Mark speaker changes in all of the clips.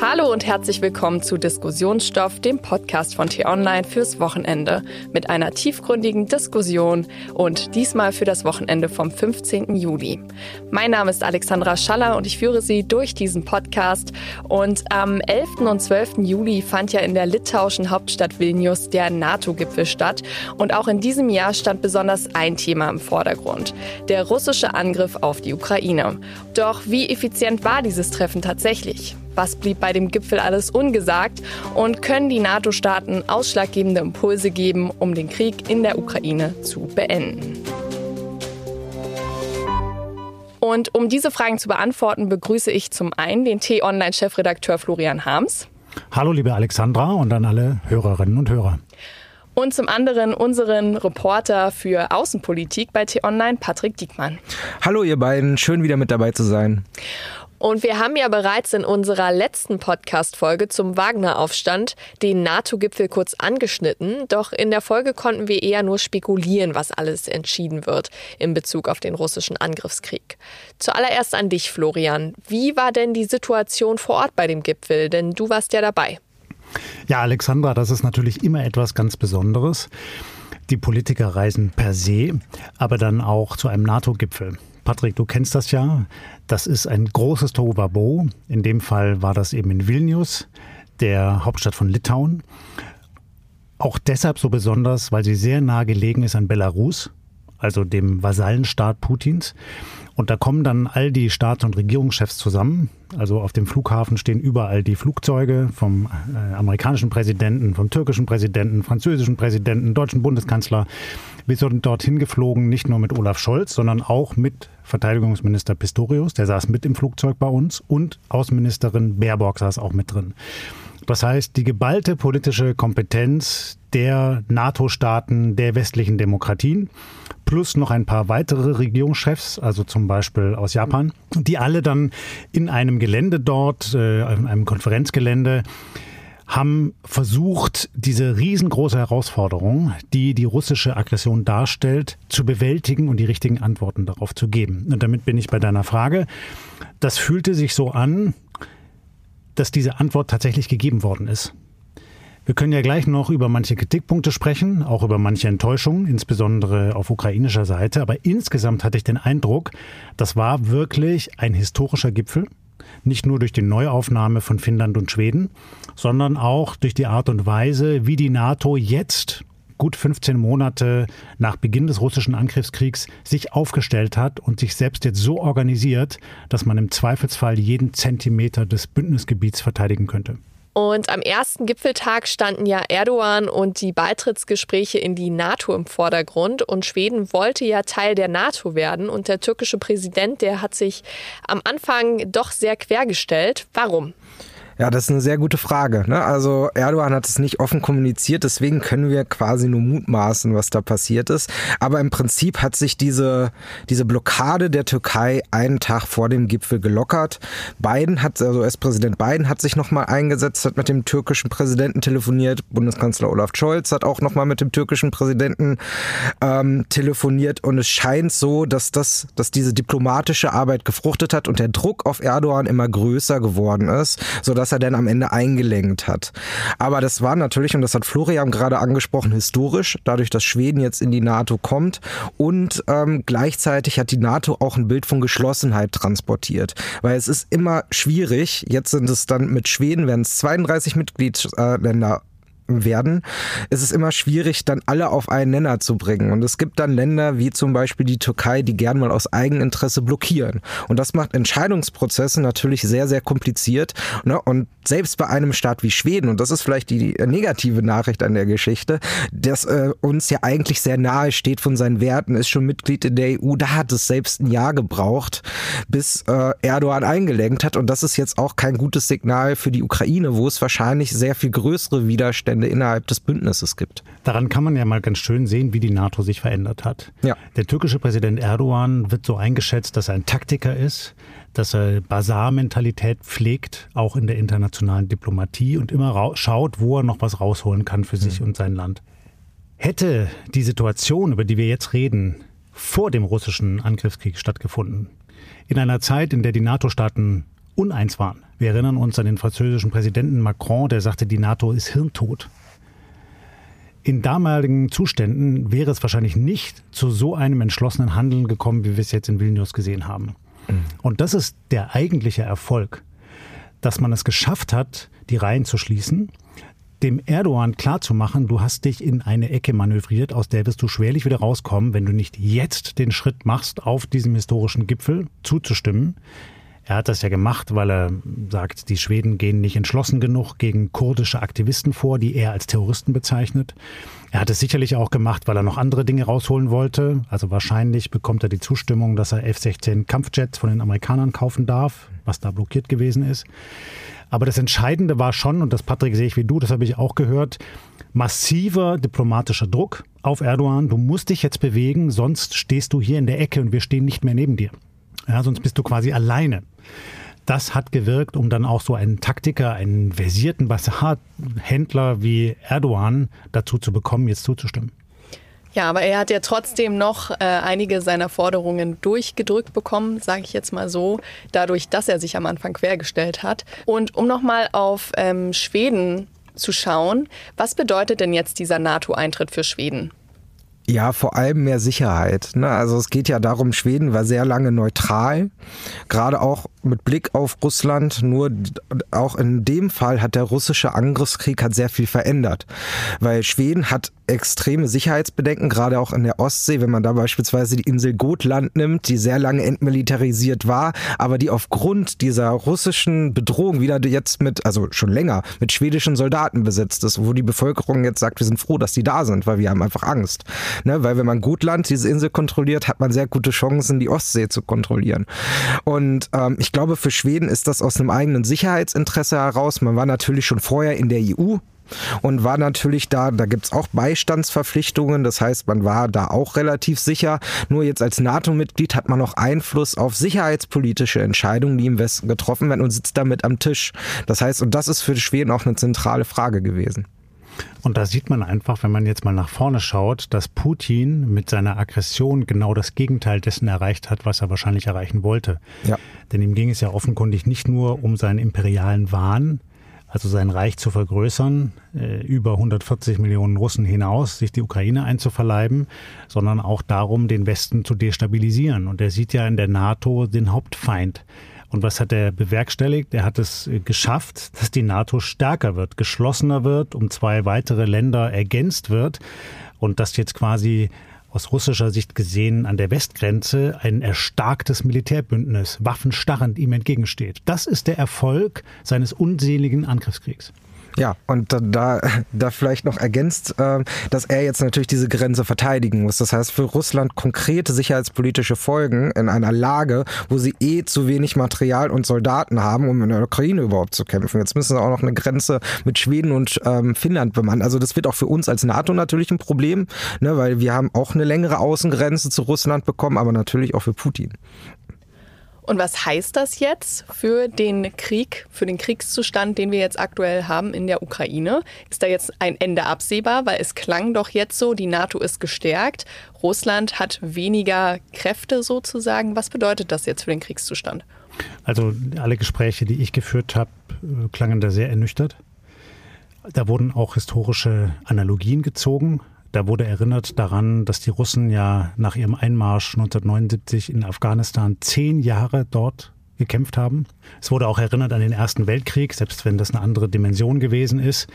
Speaker 1: Hallo und herzlich willkommen zu Diskussionsstoff, dem Podcast von T-Online fürs Wochenende mit einer tiefgründigen Diskussion und diesmal für das Wochenende vom 15. Juli. Mein Name ist Alexandra Schaller und ich führe Sie durch diesen Podcast. Und am 11. und 12. Juli fand ja in der litauischen Hauptstadt Vilnius der NATO-Gipfel statt. Und auch in diesem Jahr stand besonders ein Thema im Vordergrund, der russische Angriff auf die Ukraine. Doch wie effizient war dieses Treffen tatsächlich? Was blieb bei dem Gipfel alles ungesagt? Und können die NATO-Staaten ausschlaggebende Impulse geben, um den Krieg in der Ukraine zu beenden? Und um diese Fragen zu beantworten, begrüße ich zum einen den T-Online-Chefredakteur Florian Harms.
Speaker 2: Hallo, liebe Alexandra und an alle Hörerinnen und Hörer.
Speaker 1: Und zum anderen unseren Reporter für Außenpolitik bei T-Online, Patrick Diekmann.
Speaker 3: Hallo, ihr beiden. Schön, wieder mit dabei zu sein.
Speaker 1: Und wir haben ja bereits in unserer letzten Podcast-Folge zum Wagner-Aufstand den NATO-Gipfel kurz angeschnitten. Doch in der Folge konnten wir eher nur spekulieren, was alles entschieden wird in Bezug auf den russischen Angriffskrieg. Zuallererst an dich, Florian. Wie war denn die Situation vor Ort bei dem Gipfel? Denn du warst ja dabei.
Speaker 2: Ja, Alexandra, das ist natürlich immer etwas ganz Besonderes. Die Politiker reisen per se, aber dann auch zu einem NATO-Gipfel. Patrick, du kennst das ja. Das ist ein großes Tohuwabo. In dem Fall war das eben in Vilnius, der Hauptstadt von Litauen. Auch deshalb so besonders, weil sie sehr nah gelegen ist an Belarus, also dem Vasallenstaat Putins. Und da kommen dann all die Staats- und Regierungschefs zusammen. Also auf dem Flughafen stehen überall die Flugzeuge vom äh, amerikanischen Präsidenten, vom türkischen Präsidenten, französischen Präsidenten, deutschen Bundeskanzler. Wir sind dorthin geflogen, nicht nur mit Olaf Scholz, sondern auch mit Verteidigungsminister Pistorius, der saß mit im Flugzeug bei uns, und Außenministerin Baerbock saß auch mit drin. Das heißt, die geballte politische Kompetenz der NATO-Staaten, der westlichen Demokratien, plus noch ein paar weitere Regierungschefs, also zum Beispiel aus Japan, die alle dann in einem Gelände dort, äh, in einem Konferenzgelände, haben versucht, diese riesengroße Herausforderung, die die russische Aggression darstellt, zu bewältigen und die richtigen Antworten darauf zu geben. Und damit bin ich bei deiner Frage. Das fühlte sich so an, dass diese Antwort tatsächlich gegeben worden ist. Wir können ja gleich noch über manche Kritikpunkte sprechen, auch über manche Enttäuschungen, insbesondere auf ukrainischer Seite. Aber insgesamt hatte ich den Eindruck, das war wirklich ein historischer Gipfel. Nicht nur durch die Neuaufnahme von Finnland und Schweden, sondern auch durch die Art und Weise, wie die NATO jetzt gut 15 Monate nach Beginn des russischen Angriffskriegs sich aufgestellt hat und sich selbst jetzt so organisiert, dass man im Zweifelsfall jeden Zentimeter des Bündnisgebiets verteidigen könnte.
Speaker 1: Und am ersten Gipfeltag standen ja Erdogan und die Beitrittsgespräche in die NATO im Vordergrund. Und Schweden wollte ja Teil der NATO werden. Und der türkische Präsident, der hat sich am Anfang doch sehr quergestellt. Warum?
Speaker 3: Ja, das ist eine sehr gute Frage. Ne? Also Erdogan hat es nicht offen kommuniziert, deswegen können wir quasi nur mutmaßen, was da passiert ist. Aber im Prinzip hat sich diese, diese Blockade der Türkei einen Tag vor dem Gipfel gelockert. Biden hat, also US-Präsident Biden hat sich nochmal eingesetzt, hat mit dem türkischen Präsidenten telefoniert. Bundeskanzler Olaf Scholz hat auch nochmal mit dem türkischen Präsidenten ähm, telefoniert. Und es scheint so, dass das, dass diese diplomatische Arbeit gefruchtet hat und der Druck auf Erdogan immer größer geworden ist, sodass was er denn am Ende eingelenkt hat. Aber das war natürlich, und das hat Florian gerade angesprochen, historisch, dadurch, dass Schweden jetzt in die NATO kommt und ähm, gleichzeitig hat die NATO auch ein Bild von Geschlossenheit transportiert. Weil es ist immer schwierig, jetzt sind es dann mit Schweden, werden es 32 Mitgliedsländer werden, ist es immer schwierig, dann alle auf einen Nenner zu bringen. Und es gibt dann Länder wie zum Beispiel die Türkei, die gern mal aus Eigeninteresse blockieren. Und das macht Entscheidungsprozesse natürlich sehr, sehr kompliziert. Ne? Und selbst bei einem Staat wie Schweden, und das ist vielleicht die negative Nachricht an der Geschichte, das äh, uns ja eigentlich sehr nahe steht von seinen Werten, ist schon Mitglied in der EU, da hat es selbst ein Jahr gebraucht, bis äh, Erdogan eingelenkt hat. Und das ist jetzt auch kein gutes Signal für die Ukraine, wo es wahrscheinlich sehr viel größere Widerstände Widerstände innerhalb des Bündnisses gibt.
Speaker 2: Daran kann man ja mal ganz schön sehen, wie die NATO sich verändert hat. Ja. Der türkische Präsident Erdogan wird so eingeschätzt, dass er ein Taktiker ist, dass er Basar-Mentalität pflegt, auch in der internationalen Diplomatie und immer schaut, wo er noch was rausholen kann für sich mhm. und sein Land. Hätte die Situation, über die wir jetzt reden, vor dem russischen Angriffskrieg stattgefunden, in einer Zeit, in der die NATO-Staaten uneins waren. Wir erinnern uns an den französischen Präsidenten Macron, der sagte, die NATO ist hirntot. In damaligen Zuständen wäre es wahrscheinlich nicht zu so einem entschlossenen Handeln gekommen, wie wir es jetzt in Vilnius gesehen haben. Mhm. Und das ist der eigentliche Erfolg, dass man es geschafft hat, die Reihen zu schließen, dem Erdogan klarzumachen, du hast dich in eine Ecke manövriert, aus der wirst du schwerlich wieder rauskommen, wenn du nicht jetzt den Schritt machst, auf diesem historischen Gipfel zuzustimmen. Er hat das ja gemacht, weil er sagt, die Schweden gehen nicht entschlossen genug gegen kurdische Aktivisten vor, die er als Terroristen bezeichnet. Er hat es sicherlich auch gemacht, weil er noch andere Dinge rausholen wollte. Also wahrscheinlich bekommt er die Zustimmung, dass er F-16 Kampfjets von den Amerikanern kaufen darf, was da blockiert gewesen ist. Aber das Entscheidende war schon, und das Patrick sehe ich wie du, das habe ich auch gehört, massiver diplomatischer Druck auf Erdogan. Du musst dich jetzt bewegen, sonst stehst du hier in der Ecke und wir stehen nicht mehr neben dir. Ja, sonst bist du quasi alleine. Das hat gewirkt, um dann auch so einen Taktiker, einen versierten Basar-Händler wie Erdogan dazu zu bekommen, jetzt zuzustimmen.
Speaker 1: Ja, aber er hat ja trotzdem noch äh, einige seiner Forderungen durchgedrückt bekommen, sage ich jetzt mal so, dadurch, dass er sich am Anfang quergestellt hat. Und um nochmal auf ähm, Schweden zu schauen, was bedeutet denn jetzt dieser NATO-Eintritt für Schweden?
Speaker 3: Ja, vor allem mehr Sicherheit. Ne? Also es geht ja darum, Schweden war sehr lange neutral, gerade auch mit Blick auf Russland. Nur auch in dem Fall hat der russische Angriffskrieg hat sehr viel verändert, weil Schweden hat extreme Sicherheitsbedenken, gerade auch in der Ostsee, wenn man da beispielsweise die Insel Gotland nimmt, die sehr lange entmilitarisiert war, aber die aufgrund dieser russischen Bedrohung wieder jetzt mit, also schon länger, mit schwedischen Soldaten besetzt ist, wo die Bevölkerung jetzt sagt, wir sind froh, dass die da sind, weil wir haben einfach Angst. Ne? Weil wenn man Gotland, diese Insel kontrolliert, hat man sehr gute Chancen, die Ostsee zu kontrollieren. Und ähm, ich glaube, für Schweden ist das aus einem eigenen Sicherheitsinteresse heraus. Man war natürlich schon vorher in der EU, und war natürlich da, da gibt's auch Beistandsverpflichtungen, das heißt, man war da auch relativ sicher. Nur jetzt als NATO-Mitglied hat man noch Einfluss auf sicherheitspolitische Entscheidungen, die im Westen getroffen werden und sitzt damit am Tisch. Das heißt, und das ist für Schweden auch eine zentrale Frage gewesen.
Speaker 2: Und da sieht man einfach, wenn man jetzt mal nach vorne schaut, dass Putin mit seiner Aggression genau das Gegenteil dessen erreicht hat, was er wahrscheinlich erreichen wollte. Ja. Denn ihm ging es ja offenkundig nicht nur um seinen imperialen Wahn, also sein Reich zu vergrößern, äh, über 140 Millionen Russen hinaus, sich die Ukraine einzuverleiben, sondern auch darum, den Westen zu destabilisieren. Und er sieht ja in der NATO den Hauptfeind. Und was hat er bewerkstelligt? Er hat es äh, geschafft, dass die NATO stärker wird, geschlossener wird, um zwei weitere Länder ergänzt wird und dass jetzt quasi aus russischer Sicht gesehen an der Westgrenze ein erstarktes Militärbündnis waffenstarrend ihm entgegensteht. Das ist der Erfolg seines unseligen Angriffskriegs.
Speaker 3: Ja, und da, da vielleicht noch ergänzt, ähm, dass er jetzt natürlich diese Grenze verteidigen muss. Das heißt, für Russland konkrete sicherheitspolitische Folgen in einer Lage, wo sie eh zu wenig Material und Soldaten haben, um in der Ukraine überhaupt zu kämpfen. Jetzt müssen sie auch noch eine Grenze mit Schweden und ähm, Finnland bemannen. Also das wird auch für uns als NATO natürlich ein Problem, ne, weil wir haben auch eine längere Außengrenze zu Russland bekommen, aber natürlich auch für Putin.
Speaker 1: Und was heißt das jetzt für den Krieg, für den Kriegszustand, den wir jetzt aktuell haben in der Ukraine? Ist da jetzt ein Ende absehbar? Weil es klang doch jetzt so, die NATO ist gestärkt, Russland hat weniger Kräfte sozusagen. Was bedeutet das jetzt für den Kriegszustand?
Speaker 2: Also alle Gespräche, die ich geführt habe, äh, klangen da sehr ernüchtert. Da wurden auch historische Analogien gezogen. Da wurde erinnert daran, dass die Russen ja nach ihrem Einmarsch 1979 in Afghanistan zehn Jahre dort gekämpft haben. Es wurde auch erinnert an den Ersten Weltkrieg, selbst wenn das eine andere Dimension gewesen ist,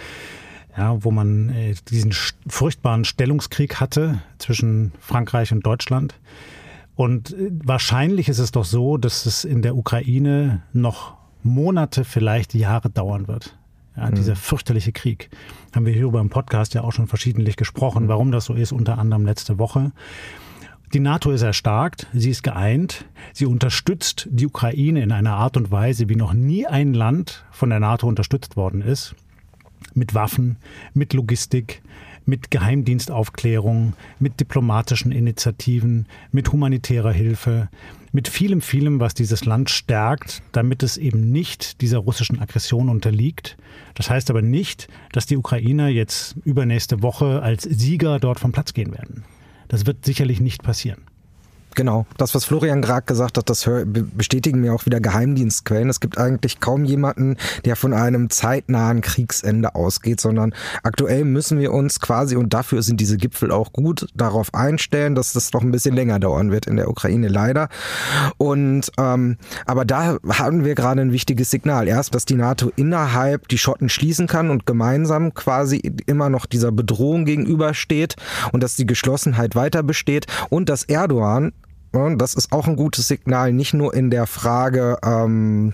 Speaker 2: ja, wo man äh, diesen furchtbaren Stellungskrieg hatte zwischen Frankreich und Deutschland. Und äh, wahrscheinlich ist es doch so, dass es in der Ukraine noch Monate, vielleicht Jahre dauern wird. Ja, mhm. Dieser fürchterliche Krieg. Haben wir hier über im Podcast ja auch schon verschiedentlich gesprochen, warum das so ist, unter anderem letzte Woche. Die NATO ist erstarkt, sie ist geeint, sie unterstützt die Ukraine in einer Art und Weise, wie noch nie ein Land von der NATO unterstützt worden ist. Mit Waffen, mit Logistik, mit Geheimdienstaufklärung, mit diplomatischen Initiativen, mit humanitärer Hilfe, mit vielem, vielem, was dieses Land stärkt, damit es eben nicht dieser russischen Aggression unterliegt. Das heißt aber nicht, dass die Ukrainer jetzt übernächste Woche als Sieger dort vom Platz gehen werden. Das wird sicherlich nicht passieren.
Speaker 3: Genau, das, was Florian gerade gesagt hat, das bestätigen mir auch wieder Geheimdienstquellen. Es gibt eigentlich kaum jemanden, der von einem zeitnahen Kriegsende ausgeht, sondern aktuell müssen wir uns quasi, und dafür sind diese Gipfel auch gut, darauf einstellen, dass das noch ein bisschen länger dauern wird in der Ukraine leider. Und ähm, aber da haben wir gerade ein wichtiges Signal. Erst, dass die NATO innerhalb die Schotten schließen kann und gemeinsam quasi immer noch dieser Bedrohung gegenübersteht und dass die Geschlossenheit weiter besteht und dass Erdogan das ist auch ein gutes Signal, nicht nur in der Frage, ähm,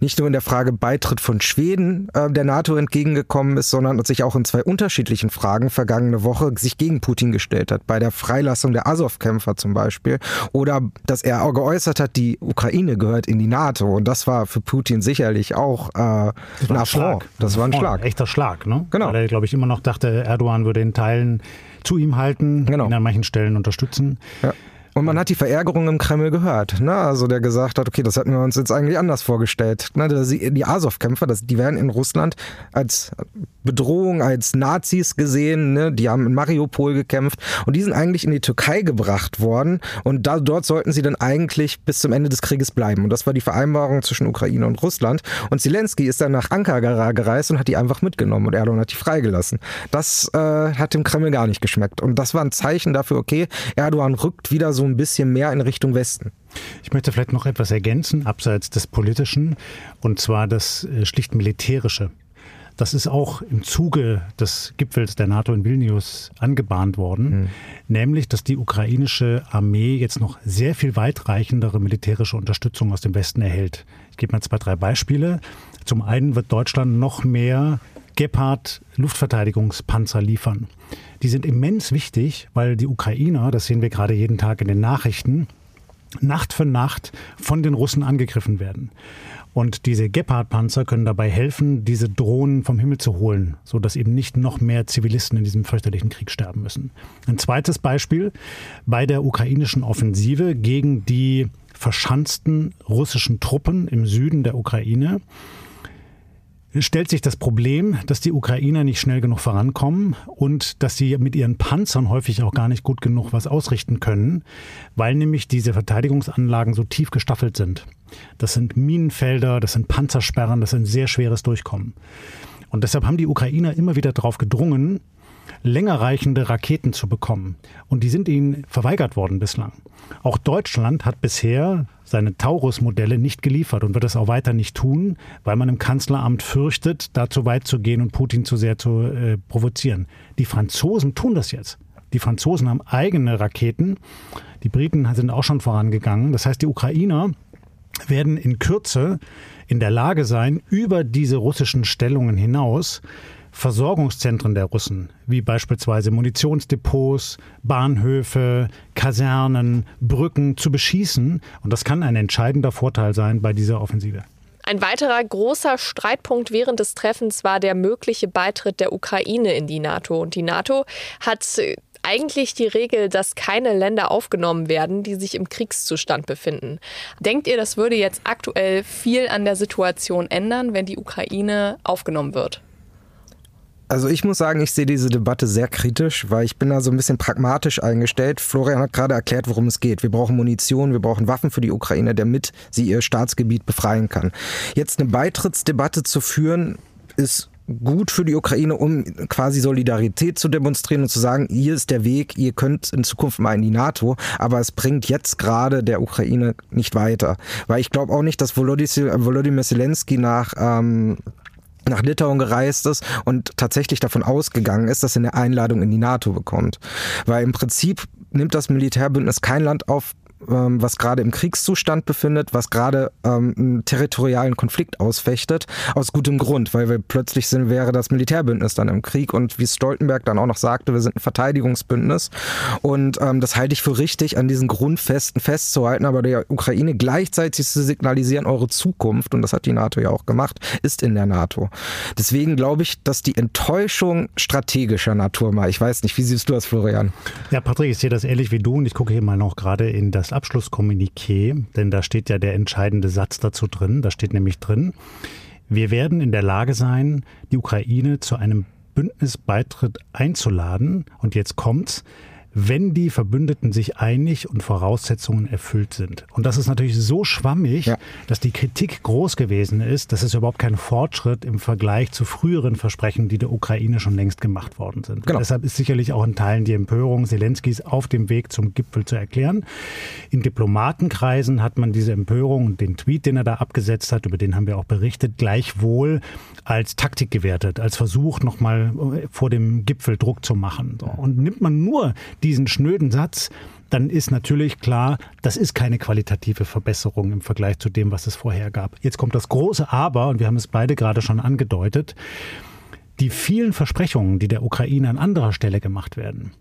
Speaker 3: nicht nur in der Frage Beitritt von Schweden äh, der NATO entgegengekommen ist, sondern sich auch in zwei unterschiedlichen Fragen vergangene Woche sich gegen Putin gestellt hat. Bei der Freilassung der Azov-Kämpfer zum Beispiel. Oder dass er auch geäußert hat, die Ukraine gehört in die NATO. Und das war für Putin sicherlich auch äh,
Speaker 2: ein Schlag.
Speaker 3: Das war ein Schlag.
Speaker 2: Ein echter Schlag, ne?
Speaker 3: Genau.
Speaker 2: Weil er, glaube ich, immer noch dachte, Erdogan würde in Teilen zu ihm halten, genau. ihn an manchen Stellen unterstützen.
Speaker 3: Ja. Und man hat die Verärgerung im Kreml gehört. Ne? Also der gesagt hat, okay, das hätten wir uns jetzt eigentlich anders vorgestellt. Ne? Die Azov-Kämpfer, die werden in Russland als Bedrohung, als Nazis gesehen. Ne? Die haben in Mariupol gekämpft und die sind eigentlich in die Türkei gebracht worden. Und da, dort sollten sie dann eigentlich bis zum Ende des Krieges bleiben. Und das war die Vereinbarung zwischen Ukraine und Russland. Und Zelensky ist dann nach Ankara gereist und hat die einfach mitgenommen und Erdogan hat die freigelassen. Das äh, hat dem Kreml gar nicht geschmeckt. Und das war ein Zeichen dafür, okay, Erdogan rückt wieder so ein bisschen mehr in Richtung Westen.
Speaker 2: Ich möchte vielleicht noch etwas ergänzen, abseits des Politischen, und zwar das äh, schlicht Militärische. Das ist auch im Zuge des Gipfels der NATO in Vilnius angebahnt worden, mhm. nämlich, dass die ukrainische Armee jetzt noch sehr viel weitreichendere militärische Unterstützung aus dem Westen erhält. Ich gebe mal zwei, drei Beispiele. Zum einen wird Deutschland noch mehr Gepard Luftverteidigungspanzer liefern. Die sind immens wichtig, weil die Ukrainer, das sehen wir gerade jeden Tag in den Nachrichten, Nacht für Nacht von den Russen angegriffen werden. Und diese Gepard-Panzer können dabei helfen, diese Drohnen vom Himmel zu holen, sodass eben nicht noch mehr Zivilisten in diesem fürchterlichen Krieg sterben müssen. Ein zweites Beispiel bei der ukrainischen Offensive gegen die verschanzten russischen Truppen im Süden der Ukraine stellt sich das Problem, dass die Ukrainer nicht schnell genug vorankommen und dass sie mit ihren Panzern häufig auch gar nicht gut genug was ausrichten können, weil nämlich diese Verteidigungsanlagen so tief gestaffelt sind. Das sind Minenfelder, das sind Panzersperren, das ist ein sehr schweres Durchkommen. Und deshalb haben die Ukrainer immer wieder darauf gedrungen, längerreichende Raketen zu bekommen. Und die sind ihnen verweigert worden bislang. Auch Deutschland hat bisher seine Taurus-Modelle nicht geliefert und wird es auch weiter nicht tun, weil man im Kanzleramt fürchtet, da zu weit zu gehen und Putin zu sehr zu äh, provozieren. Die Franzosen tun das jetzt. Die Franzosen haben eigene Raketen. Die Briten sind auch schon vorangegangen. Das heißt, die Ukrainer werden in Kürze in der Lage sein, über diese russischen Stellungen hinaus Versorgungszentren der Russen, wie beispielsweise Munitionsdepots, Bahnhöfe, Kasernen, Brücken zu beschießen. Und das kann ein entscheidender Vorteil sein bei dieser Offensive.
Speaker 1: Ein weiterer großer Streitpunkt während des Treffens war der mögliche Beitritt der Ukraine in die NATO. Und die NATO hat eigentlich die Regel, dass keine Länder aufgenommen werden, die sich im Kriegszustand befinden. Denkt ihr, das würde jetzt aktuell viel an der Situation ändern, wenn die Ukraine aufgenommen wird?
Speaker 3: Also ich muss sagen, ich sehe diese Debatte sehr kritisch, weil ich bin da so ein bisschen pragmatisch eingestellt. Florian hat gerade erklärt, worum es geht. Wir brauchen Munition, wir brauchen Waffen für die Ukraine, damit sie ihr Staatsgebiet befreien kann. Jetzt eine Beitrittsdebatte zu führen, ist gut für die Ukraine, um quasi Solidarität zu demonstrieren und zu sagen, hier ist der Weg, ihr könnt in Zukunft mal in die NATO, aber es bringt jetzt gerade der Ukraine nicht weiter. Weil ich glaube auch nicht, dass Volodymyr Zelensky nach ähm, nach Litauen gereist ist und tatsächlich davon ausgegangen ist, dass er eine Einladung in die NATO bekommt. Weil im Prinzip nimmt das Militärbündnis kein Land auf, ähm, was gerade im Kriegszustand befindet, was gerade ähm, einen territorialen Konflikt ausfechtet, aus gutem Grund, weil wir plötzlich sind, wäre das Militärbündnis dann im Krieg und wie Stoltenberg dann auch noch sagte, wir sind ein Verteidigungsbündnis und ähm, das halte ich für richtig, an diesen Grundfesten festzuhalten, aber der Ukraine gleichzeitig zu signalisieren, eure Zukunft, und das hat die NATO ja auch gemacht, ist in der NATO. Deswegen glaube ich, dass die Enttäuschung strategischer Natur mal, ich weiß nicht, wie siehst du das, Florian?
Speaker 2: Ja, Patrick, ich sehe das ähnlich wie du und ich gucke hier mal noch gerade in das Abschlusskommuniqué, denn da steht ja der entscheidende Satz dazu drin. Da steht nämlich drin, wir werden in der Lage sein, die Ukraine zu einem Bündnisbeitritt einzuladen. Und jetzt kommt's, wenn die Verbündeten sich einig und Voraussetzungen erfüllt sind. Und das ist natürlich so schwammig, ja. dass die Kritik groß gewesen ist. Das ist überhaupt kein Fortschritt im Vergleich zu früheren Versprechen, die der Ukraine schon längst gemacht worden sind. Genau. Deshalb ist sicherlich auch in Teilen die Empörung Zelenskis auf dem Weg zum Gipfel zu erklären. In Diplomatenkreisen hat man diese Empörung und den Tweet, den er da abgesetzt hat, über den haben wir auch berichtet, gleichwohl als Taktik gewertet, als Versuch, nochmal vor dem Gipfel Druck zu machen. Und nimmt man nur diesen schnöden Satz, dann ist natürlich klar, das ist keine qualitative Verbesserung im Vergleich zu dem, was es vorher gab. Jetzt kommt das große Aber, und wir haben es beide gerade schon angedeutet, die vielen Versprechungen, die der Ukraine an anderer Stelle gemacht werden,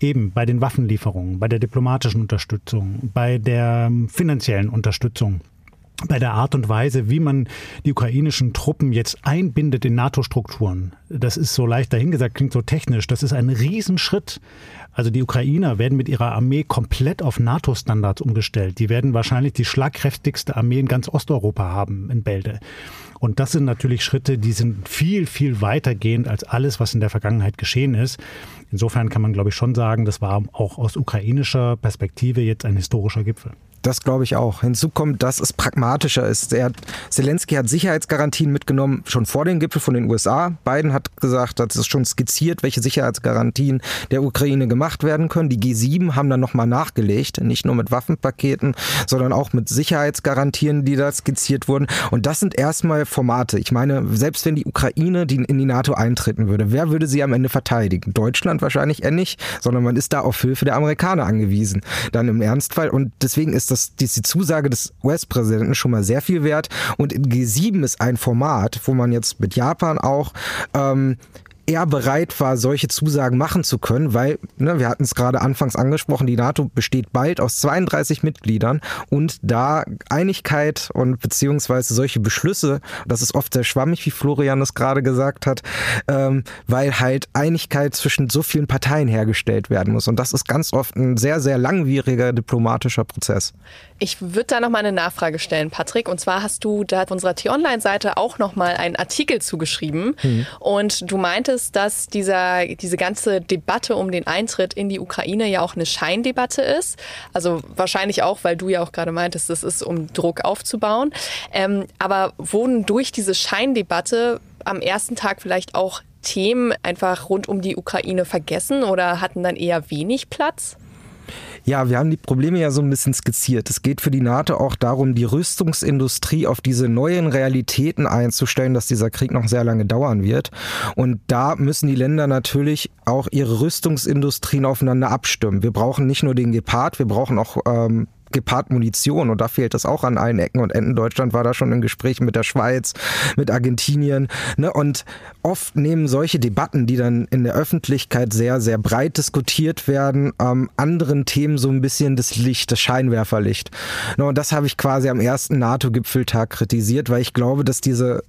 Speaker 2: eben bei den Waffenlieferungen, bei der diplomatischen Unterstützung, bei der finanziellen Unterstützung, bei der Art und Weise, wie man die ukrainischen Truppen jetzt einbindet in NATO-Strukturen. Das ist so leicht dahingesagt, klingt so technisch. Das ist ein Riesenschritt. Also die Ukrainer werden mit ihrer Armee komplett auf NATO-Standards umgestellt. Die werden wahrscheinlich die schlagkräftigste Armee in ganz Osteuropa haben in Bälde. Und das sind natürlich Schritte, die sind viel, viel weitergehend als alles, was in der Vergangenheit geschehen ist. Insofern kann man, glaube ich, schon sagen, das war auch aus ukrainischer Perspektive jetzt ein historischer Gipfel.
Speaker 3: Das glaube ich auch. Hinzu kommt, dass es pragmatischer ist. Er, Zelensky hat Sicherheitsgarantien mitgenommen, schon vor dem Gipfel von den USA. Biden hat gesagt, das ist schon skizziert, welche Sicherheitsgarantien der Ukraine gemacht werden können. Die G7 haben dann nochmal nachgelegt, nicht nur mit Waffenpaketen, sondern auch mit Sicherheitsgarantien, die da skizziert wurden. Und das sind erstmal Formate. Ich meine, selbst wenn die Ukraine in die NATO eintreten würde, wer würde sie am Ende verteidigen? Deutschland wahrscheinlich eher nicht, sondern man ist da auf Hilfe der Amerikaner angewiesen. Dann im Ernstfall. Und deswegen ist das, die Zusage des US-Präsidenten schon mal sehr viel wert. Und G7 ist ein Format, wo man jetzt mit Japan auch ähm, er bereit war, solche Zusagen machen zu können, weil, ne, wir hatten es gerade anfangs angesprochen, die NATO besteht bald aus 32 Mitgliedern und da Einigkeit und beziehungsweise solche Beschlüsse, das ist oft sehr schwammig, wie Florian es gerade gesagt hat, ähm, weil halt Einigkeit zwischen so vielen Parteien hergestellt werden muss. Und das ist ganz oft ein sehr, sehr langwieriger diplomatischer Prozess.
Speaker 1: Ich würde da nochmal eine Nachfrage stellen, Patrick. Und zwar hast du da auf unserer T-Online-Seite auch nochmal einen Artikel zugeschrieben. Mhm. Und du meintest, dass dieser, diese ganze Debatte um den Eintritt in die Ukraine ja auch eine Scheindebatte ist. Also wahrscheinlich auch, weil du ja auch gerade meintest, das ist, um Druck aufzubauen. Ähm, aber wurden durch diese Scheindebatte am ersten Tag vielleicht auch Themen einfach rund um die Ukraine vergessen oder hatten dann eher wenig Platz?
Speaker 3: Ja, wir haben die Probleme ja so ein bisschen skizziert. Es geht für die NATO auch darum, die Rüstungsindustrie auf diese neuen Realitäten einzustellen, dass dieser Krieg noch sehr lange dauern wird. Und da müssen die Länder natürlich auch ihre Rüstungsindustrien aufeinander abstimmen. Wir brauchen nicht nur den Gepard, wir brauchen auch ähm, gepaart Munition und da fehlt das auch an allen Ecken und Enden. Deutschland war da schon in Gesprächen mit der Schweiz, mit Argentinien. Ne? Und oft nehmen solche Debatten, die dann in der Öffentlichkeit sehr, sehr breit diskutiert werden, ähm, anderen Themen so ein bisschen das Licht, das Scheinwerferlicht. Ne? Und das habe ich quasi am ersten NATO-Gipfeltag kritisiert, weil ich glaube, dass diese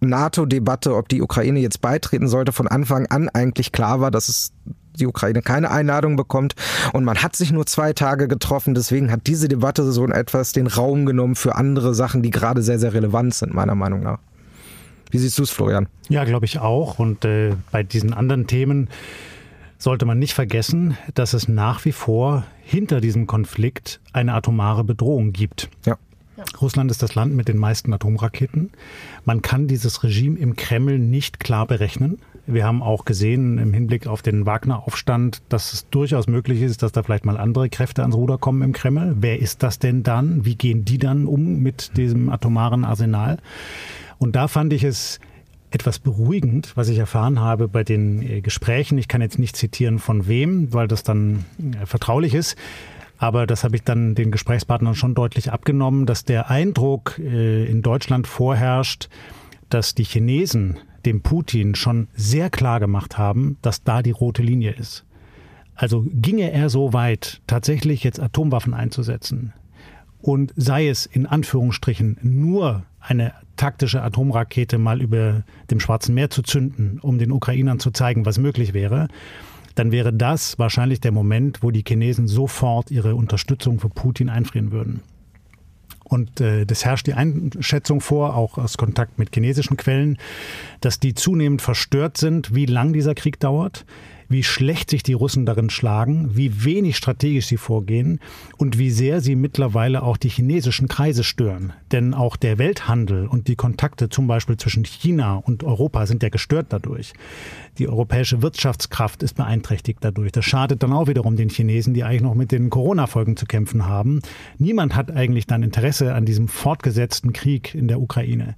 Speaker 3: NATO-Debatte, ob die Ukraine jetzt beitreten sollte, von Anfang an eigentlich klar war, dass es die Ukraine keine Einladung bekommt. Und man hat sich nur zwei Tage getroffen. Deswegen hat diese Debatte so etwas den Raum genommen für andere Sachen, die gerade sehr, sehr relevant sind, meiner Meinung nach. Wie siehst du es, Florian?
Speaker 2: Ja, glaube ich auch. Und äh, bei diesen anderen Themen sollte man nicht vergessen, dass es nach wie vor hinter diesem Konflikt eine atomare Bedrohung gibt. Ja. Russland ist das Land mit den meisten Atomraketen. Man kann dieses Regime im Kreml nicht klar berechnen. Wir haben auch gesehen im Hinblick auf den Wagner-Aufstand, dass es durchaus möglich ist, dass da vielleicht mal andere Kräfte ans Ruder kommen im Kreml. Wer ist das denn dann? Wie gehen die dann um mit diesem atomaren Arsenal? Und da fand ich es etwas beruhigend, was ich erfahren habe bei den äh, Gesprächen. Ich kann jetzt nicht zitieren von wem, weil das dann äh, vertraulich ist. Aber das habe ich dann den Gesprächspartnern schon deutlich abgenommen, dass der Eindruck äh, in Deutschland vorherrscht, dass die Chinesen dem Putin schon sehr klar gemacht haben, dass da die rote Linie ist. Also ginge er so weit, tatsächlich jetzt Atomwaffen einzusetzen und sei es in Anführungsstrichen nur eine taktische Atomrakete mal über dem Schwarzen Meer zu zünden, um den Ukrainern zu zeigen, was möglich wäre, dann wäre das wahrscheinlich der Moment, wo die Chinesen sofort ihre Unterstützung für Putin einfrieren würden. Und äh, das herrscht die Einschätzung vor, auch aus Kontakt mit chinesischen Quellen, dass die zunehmend verstört sind, wie lang dieser Krieg dauert, wie schlecht sich die Russen darin schlagen, wie wenig strategisch sie vorgehen und wie sehr sie mittlerweile auch die chinesischen Kreise stören. Denn auch der Welthandel und die Kontakte zum Beispiel zwischen China und Europa sind ja gestört dadurch. Die europäische Wirtschaftskraft ist beeinträchtigt dadurch. Das schadet dann auch wiederum den Chinesen, die eigentlich noch mit den Corona-Folgen zu kämpfen haben. Niemand hat eigentlich dann Interesse an diesem fortgesetzten Krieg in der Ukraine.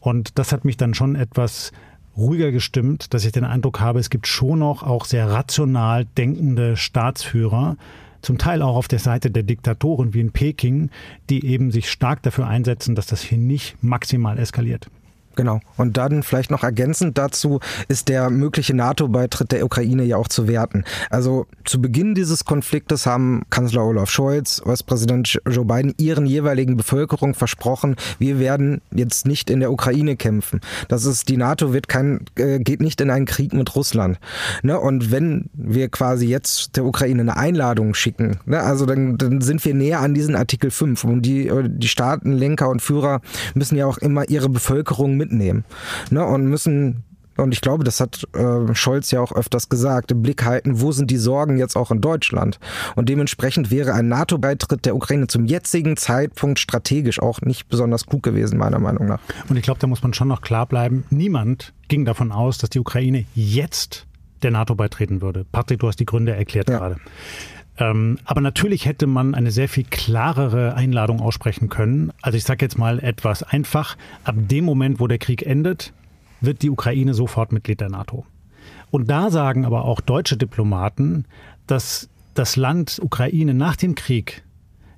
Speaker 2: Und das hat mich dann schon etwas ruhiger gestimmt, dass ich den Eindruck habe, es gibt schon noch auch sehr rational denkende Staatsführer, zum Teil auch auf der Seite der Diktatoren wie in Peking, die eben sich stark dafür einsetzen, dass das hier nicht maximal eskaliert.
Speaker 3: Genau. Und dann vielleicht noch ergänzend dazu ist der mögliche NATO-Beitritt der Ukraine ja auch zu werten. Also zu Beginn dieses Konfliktes haben Kanzler Olaf Scholz, US-Präsident Joe Biden ihren jeweiligen Bevölkerung versprochen, wir werden jetzt nicht in der Ukraine kämpfen. Das ist, die NATO wird kein, äh, geht nicht in einen Krieg mit Russland. Ne? Und wenn wir quasi jetzt der Ukraine eine Einladung schicken, ne? also dann, dann sind wir näher an diesen Artikel 5 und die, die Staatenlenker und Führer müssen ja auch immer ihre Bevölkerung mit mitnehmen ne, und müssen und ich glaube, das hat äh, Scholz ja auch öfters gesagt, im Blick halten, wo sind die Sorgen jetzt auch in Deutschland. Und dementsprechend wäre ein NATO-Beitritt der Ukraine zum jetzigen Zeitpunkt strategisch auch nicht besonders klug gewesen, meiner Meinung nach.
Speaker 2: Und ich glaube, da muss man schon noch klar bleiben, niemand ging davon aus, dass die Ukraine jetzt der NATO beitreten würde. Patrick, du hast die Gründe erklärt ja. gerade. Ähm, aber natürlich hätte man eine sehr viel klarere Einladung aussprechen können. Also ich sage jetzt mal etwas einfach. Ab dem Moment, wo der Krieg endet, wird die Ukraine sofort Mitglied der NATO. Und da sagen aber auch deutsche Diplomaten, dass das Land Ukraine nach dem Krieg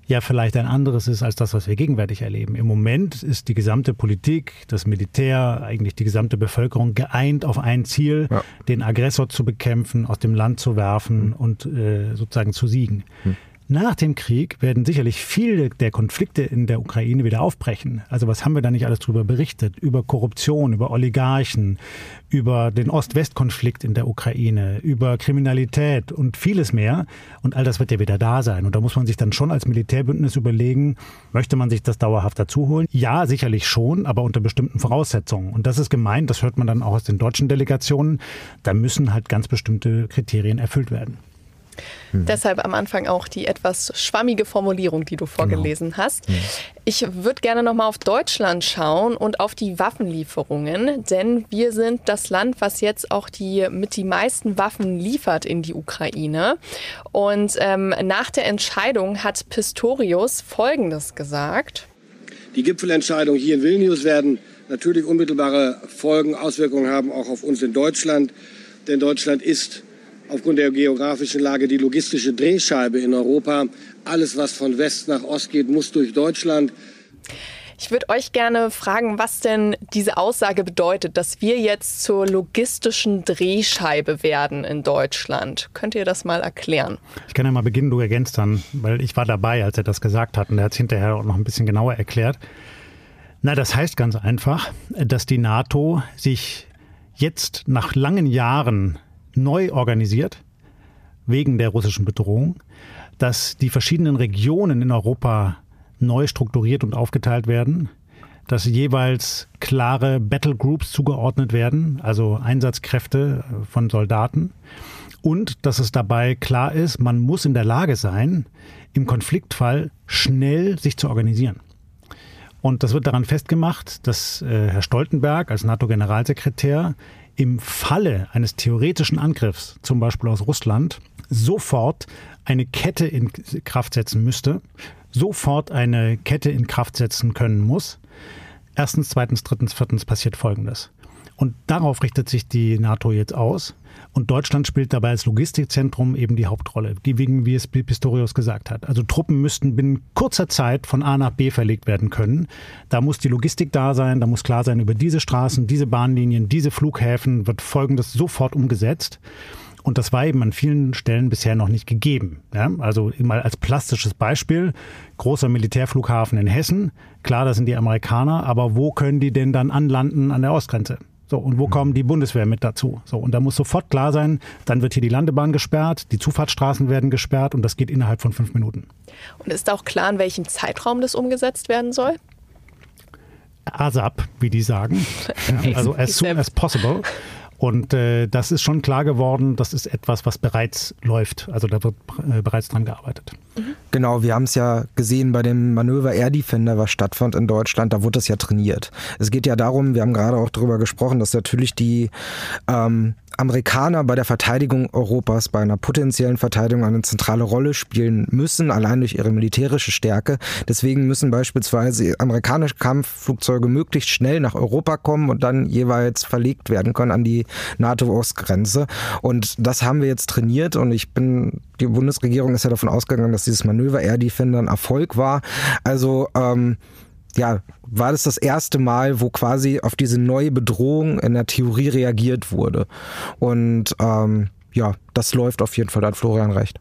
Speaker 2: ja vielleicht ein anderes ist als das, was wir gegenwärtig erleben. Im Moment ist die gesamte Politik, das Militär, eigentlich die gesamte Bevölkerung geeint auf ein Ziel, ja. den Aggressor zu bekämpfen, aus dem Land zu werfen mhm. und äh, sozusagen zu siegen. Mhm. Nach dem Krieg werden sicherlich viele der Konflikte in der Ukraine wieder aufbrechen. Also was haben wir da nicht alles drüber berichtet? Über Korruption, über Oligarchen, über den Ost-West-Konflikt in der Ukraine, über Kriminalität und vieles mehr. Und all das wird ja wieder da sein. Und da muss man sich dann schon als Militärbündnis überlegen, möchte man sich das dauerhaft dazu holen? Ja, sicherlich schon, aber unter bestimmten Voraussetzungen. Und das ist gemeint, das hört man dann auch aus den deutschen Delegationen. Da müssen halt ganz bestimmte Kriterien erfüllt werden.
Speaker 1: Mhm. Deshalb am Anfang auch die etwas schwammige Formulierung, die du genau. vorgelesen genau. hast. Mhm. Ich würde gerne noch mal auf Deutschland schauen und auf die Waffenlieferungen, denn wir sind das Land, was jetzt auch die mit die meisten Waffen liefert in die Ukraine. Und ähm, nach der Entscheidung hat Pistorius Folgendes gesagt.
Speaker 4: Die Gipfelentscheidung hier in Vilnius werden natürlich unmittelbare Folgen, Auswirkungen haben, auch auf uns in Deutschland. Denn Deutschland ist aufgrund der geografischen Lage die logistische Drehscheibe in Europa. Alles, was von West nach Ost geht, muss durch Deutschland.
Speaker 1: Ich würde euch gerne fragen, was denn diese Aussage bedeutet, dass wir jetzt zur logistischen Drehscheibe werden in Deutschland. Könnt ihr das mal erklären?
Speaker 2: Ich kann ja mal beginnen, du ergänzt dann, weil ich war dabei, als er das gesagt hat und er hat es hinterher auch noch ein bisschen genauer erklärt. Na, das heißt ganz einfach, dass die NATO sich jetzt nach langen Jahren neu organisiert wegen der russischen Bedrohung, dass die verschiedenen Regionen in Europa neu strukturiert und aufgeteilt werden, dass jeweils klare Battle Groups zugeordnet werden, also Einsatzkräfte von Soldaten und dass es dabei klar ist, man muss in der Lage sein, im Konfliktfall schnell sich zu organisieren. Und das wird daran festgemacht, dass äh, Herr Stoltenberg als NATO-Generalsekretär im Falle eines theoretischen Angriffs, zum Beispiel aus Russland, sofort eine Kette in Kraft setzen müsste, sofort eine Kette in Kraft setzen können muss. Erstens, zweitens, drittens, viertens passiert Folgendes. Und darauf richtet sich die NATO jetzt aus. Und Deutschland spielt dabei als Logistikzentrum eben die Hauptrolle, wegen wie es Pistorius gesagt hat. Also Truppen müssten binnen kurzer Zeit von A nach B verlegt werden können. Da muss die Logistik da sein, da muss klar sein, über diese Straßen, diese Bahnlinien, diese Flughäfen wird Folgendes sofort umgesetzt. Und das war eben an vielen Stellen bisher noch nicht gegeben. Ja, also mal als plastisches Beispiel, großer Militärflughafen in Hessen. Klar, das sind die Amerikaner, aber wo können die denn dann anlanden an der Ostgrenze? So, und wo mhm. kommen die Bundeswehr mit dazu? So, und da muss sofort klar sein, dann wird hier die Landebahn gesperrt, die Zufahrtsstraßen werden gesperrt und das geht innerhalb von fünf Minuten.
Speaker 1: Und ist auch klar, in welchem Zeitraum das umgesetzt werden soll?
Speaker 2: ASAP, wie die sagen. also as soon as possible. Und äh, das ist schon klar geworden, das ist etwas, was bereits läuft. Also da wird äh, bereits dran gearbeitet.
Speaker 3: Genau, wir haben es ja gesehen bei dem Manöver Air Defender, was stattfand in Deutschland, da wurde das ja trainiert. Es geht ja darum, wir haben gerade auch darüber gesprochen, dass natürlich die ähm, Amerikaner bei der Verteidigung Europas, bei einer potenziellen Verteidigung eine zentrale Rolle spielen müssen, allein durch ihre militärische Stärke. Deswegen müssen beispielsweise amerikanische Kampfflugzeuge möglichst schnell nach Europa kommen und dann jeweils verlegt werden können an die NATO-Ostgrenze. Und das haben wir jetzt trainiert und ich bin, die Bundesregierung ist ja davon ausgegangen, dass dieses Manöver Air Defender ein Erfolg war. Also ähm, ja, war das das erste Mal, wo quasi auf diese neue Bedrohung in der Theorie reagiert wurde. Und ähm, ja, das läuft auf jeden Fall, da hat Florian recht.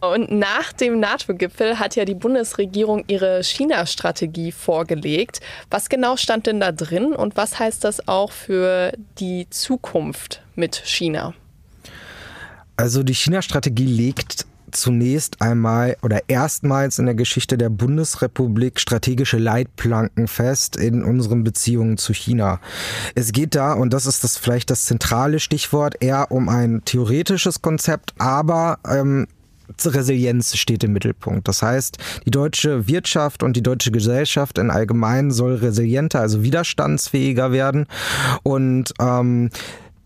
Speaker 1: Und nach dem NATO-Gipfel hat ja die Bundesregierung ihre China-Strategie vorgelegt. Was genau stand denn da drin und was heißt das auch für die Zukunft mit China?
Speaker 3: Also die China-Strategie legt zunächst einmal oder erstmals in der Geschichte der Bundesrepublik strategische Leitplanken fest in unseren Beziehungen zu China. Es geht da, und das ist das vielleicht das zentrale Stichwort, eher um ein theoretisches Konzept, aber ähm, Resilienz steht im Mittelpunkt. Das heißt, die deutsche Wirtschaft und die deutsche Gesellschaft in allgemein soll resilienter, also widerstandsfähiger werden. Und ähm,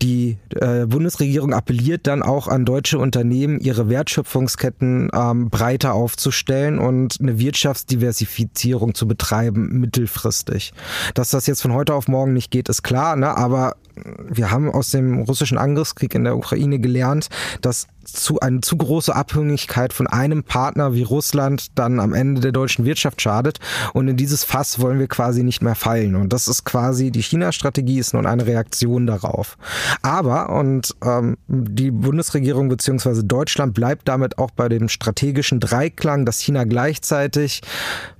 Speaker 3: die äh, Bundesregierung appelliert dann auch an deutsche Unternehmen, ihre Wertschöpfungsketten ähm, breiter aufzustellen und eine Wirtschaftsdiversifizierung zu betreiben mittelfristig. Dass das jetzt von heute auf morgen nicht geht, ist klar, ne? aber wir haben aus dem russischen Angriffskrieg in der Ukraine gelernt, dass zu eine zu große Abhängigkeit von einem Partner wie Russland dann am Ende der deutschen Wirtschaft schadet. Und in dieses Fass wollen wir quasi nicht mehr fallen. Und das ist quasi die China-Strategie ist nun eine Reaktion darauf. Aber und ähm, die Bundesregierung beziehungsweise Deutschland bleibt damit auch bei dem strategischen Dreiklang, dass China gleichzeitig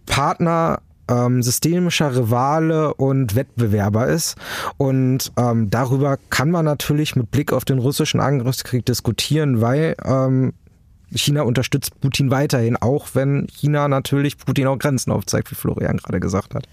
Speaker 3: Partner ähm, systemischer Rivale und Wettbewerber ist. Und ähm, darüber kann man natürlich mit Blick auf den russischen Angriffskrieg diskutieren, weil ähm, China unterstützt Putin weiterhin, auch wenn China natürlich Putin auch Grenzen aufzeigt, wie Florian gerade gesagt hat.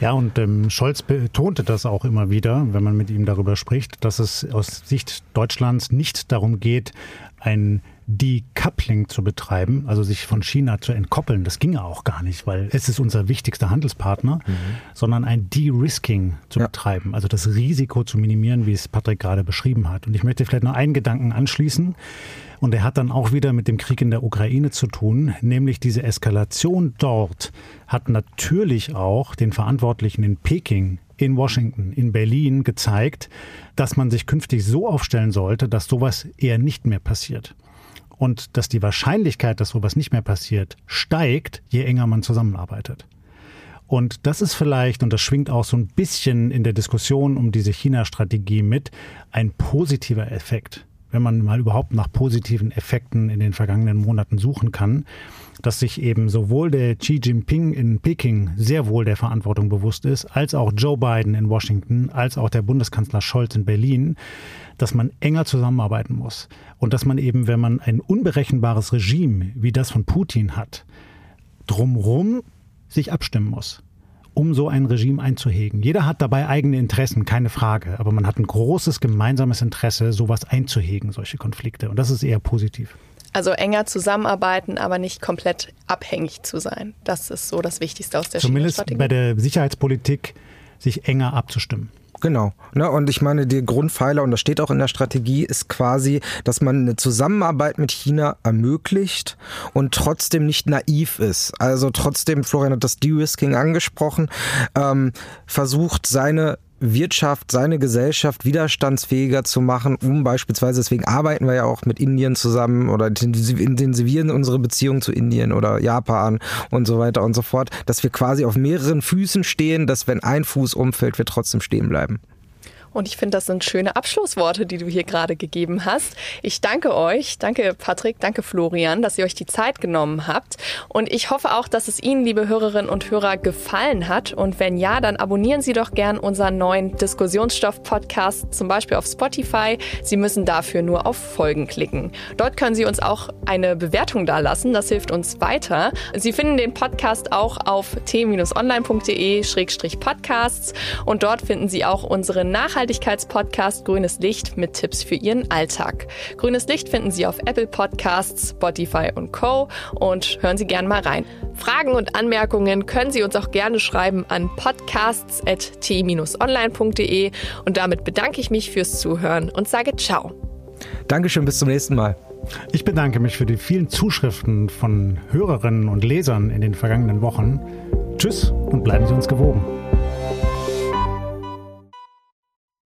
Speaker 2: Ja, und ähm, Scholz betonte das auch immer wieder, wenn man mit ihm darüber spricht, dass es aus Sicht Deutschlands nicht darum geht, ein Decoupling zu betreiben, also sich von China zu entkoppeln. Das ginge auch gar nicht, weil es ist unser wichtigster Handelspartner, mhm. sondern ein De-Risking zu ja. betreiben, also das Risiko zu minimieren, wie es Patrick gerade beschrieben hat. Und ich möchte vielleicht noch einen Gedanken anschließen. Und er hat dann auch wieder mit dem Krieg in der Ukraine zu tun, nämlich diese Eskalation dort hat natürlich auch den Verantwortlichen in Peking in Washington, in Berlin gezeigt, dass man sich künftig so aufstellen sollte, dass sowas eher nicht mehr passiert und dass die Wahrscheinlichkeit, dass sowas nicht mehr passiert, steigt, je enger man zusammenarbeitet. Und das ist vielleicht, und das schwingt auch so ein bisschen in der Diskussion um diese China-Strategie mit, ein positiver Effekt, wenn man mal überhaupt nach positiven Effekten in den vergangenen Monaten suchen kann, dass sich eben sowohl der Xi Jinping in Peking sehr wohl der Verantwortung bewusst ist, als auch Joe Biden in Washington, als auch der Bundeskanzler Scholz in Berlin, dass man enger zusammenarbeiten muss und dass man eben, wenn man ein unberechenbares Regime wie das von Putin hat, drumrum sich abstimmen muss um so ein Regime einzuhegen. Jeder hat dabei eigene Interessen, keine Frage, aber man hat ein großes gemeinsames Interesse, sowas einzuhegen, solche Konflikte. Und das ist eher positiv.
Speaker 1: Also enger zusammenarbeiten, aber nicht komplett abhängig zu sein. Das ist so das Wichtigste aus der
Speaker 2: Zumindest bei der Sicherheitspolitik sich enger abzustimmen.
Speaker 3: Genau. Ne, und ich meine, der Grundpfeiler, und das steht auch in der Strategie, ist quasi, dass man eine Zusammenarbeit mit China ermöglicht und trotzdem nicht naiv ist. Also trotzdem, Florian hat das De-Risking angesprochen, ähm, versucht seine Wirtschaft, seine Gesellschaft widerstandsfähiger zu machen, um beispielsweise, deswegen arbeiten wir ja auch mit Indien zusammen oder intensivieren unsere Beziehung zu Indien oder Japan und so weiter und so fort, dass wir quasi auf mehreren Füßen stehen, dass wenn ein Fuß umfällt, wir trotzdem stehen bleiben.
Speaker 1: Und ich finde, das sind schöne Abschlussworte, die du hier gerade gegeben hast. Ich danke euch, danke Patrick, danke Florian, dass ihr euch die Zeit genommen habt. Und ich hoffe auch, dass es Ihnen, liebe Hörerinnen und Hörer, gefallen hat. Und wenn ja, dann abonnieren Sie doch gern unseren neuen Diskussionsstoff-Podcast, zum Beispiel auf Spotify. Sie müssen dafür nur auf Folgen klicken. Dort können Sie uns auch eine Bewertung dalassen. Das hilft uns weiter. Sie finden den Podcast auch auf t-online.de-podcasts und dort finden Sie auch unsere nachhaltige Nachhaltigkeitspodcast Grünes Licht mit Tipps für Ihren Alltag. Grünes Licht finden Sie auf Apple Podcasts, Spotify und Co. Und hören Sie gerne mal rein. Fragen und Anmerkungen können Sie uns auch gerne schreiben an podcasts.t-online.de. Und damit bedanke ich mich fürs Zuhören und sage Ciao.
Speaker 3: Dankeschön, bis zum nächsten Mal.
Speaker 2: Ich bedanke mich für die vielen Zuschriften von Hörerinnen und Lesern in den vergangenen Wochen. Tschüss und bleiben Sie uns gewogen.